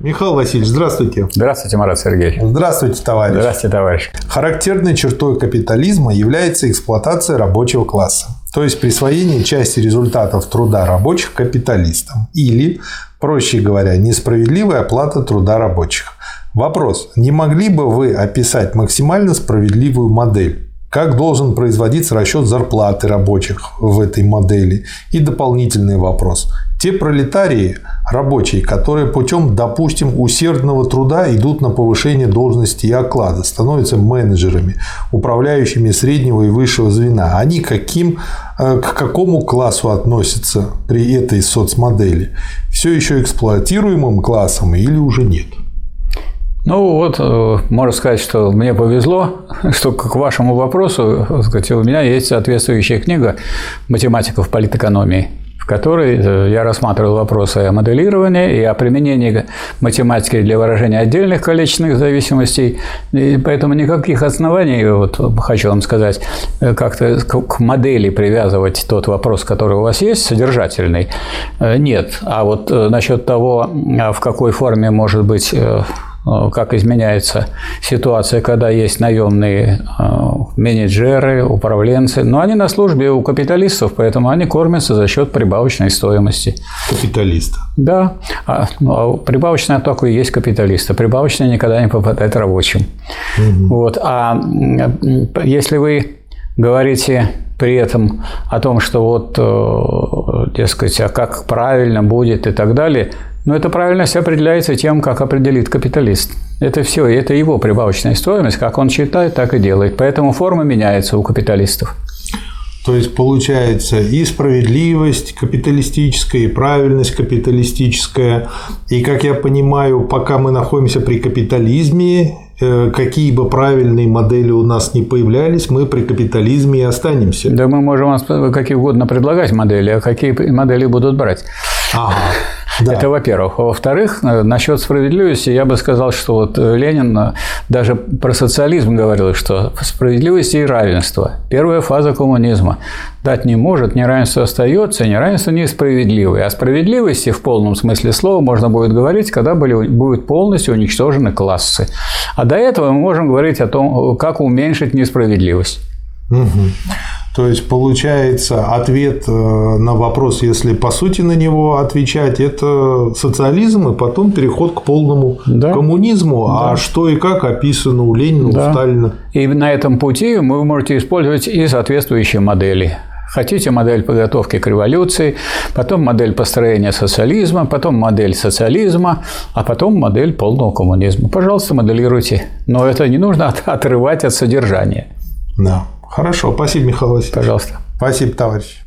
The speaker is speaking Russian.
Михаил Васильевич, здравствуйте. Здравствуйте, Марат Сергеевич. Здравствуйте, товарищ. Здравствуйте, товарищ. Характерной чертой капитализма является эксплуатация рабочего класса, то есть присвоение части результатов труда рабочих капиталистам или, проще говоря, несправедливая оплата труда рабочих. Вопрос. Не могли бы вы описать максимально справедливую модель? Как должен производиться расчет зарплаты рабочих в этой модели? И дополнительный вопрос. Те пролетарии, рабочие, которые путем, допустим, усердного труда идут на повышение должности и оклада, становятся менеджерами, управляющими среднего и высшего звена, они каким, э, к какому классу относятся при этой соцмодели? Все еще эксплуатируемым классом или уже нет? Ну вот, э, можно сказать, что мне повезло, что к вашему вопросу, сказать, у меня есть соответствующая книга математиков политэкономии, которой э, я рассматривал вопросы о моделировании и о применении математики для выражения отдельных количественных зависимостей. И поэтому никаких оснований, вот хочу вам сказать, э, как-то к модели привязывать тот вопрос, который у вас есть, содержательный, нет. А вот насчет того, в какой форме может быть Э, как изменяется ситуация, когда есть наемные э, менеджеры, управленцы. Но они на службе у капиталистов, поэтому они кормятся за счет прибавочной стоимости. Капиталиста. Да. А, ну, а прибавочная только и есть капиталиста. Прибавочная никогда не попадает рабочим. Угу. Вот. А если вы говорите при этом о том, что вот, э, дескать, а как правильно будет и так далее – но эта правильность определяется тем, как определит капиталист. Это все, это его прибавочная стоимость, как он считает, так и делает. Поэтому форма меняется у капиталистов. То есть получается и справедливость капиталистическая, и правильность капиталистическая. И, как я понимаю, пока мы находимся при капитализме, э, какие бы правильные модели у нас не появлялись, мы при капитализме и останемся. Да мы можем вам какие угодно предлагать модели, а какие модели будут брать. Ага. Да. Это во-первых. Во-вторых, э, насчет справедливости я бы сказал, что вот э, Ленин э, даже про социализм говорил, что справедливость и равенство – первая фаза коммунизма. Дать не может, неравенство остается, неравенство несправедливое. О справедливости в полном смысле слова можно будет говорить, когда были, будут полностью уничтожены классы. А до этого мы можем говорить о том, как уменьшить несправедливость. Угу. То есть получается ответ э, на вопрос, если по сути на него отвечать, это социализм и потом переход к полному да. коммунизму. А да. А что и как описано у Ленина, да. у Сталина. И на этом пути вы можете использовать и соответствующие модели. Хотите модель подготовки к революции, потом модель построения социализма, потом модель социализма, а потом модель полного коммунизма. Пожалуйста, моделируйте. Но это не нужно отрывать от содержания. Да. Хорошо, спасибо, Михаил Васильевич. Пожалуйста. Спасибо, товарищ.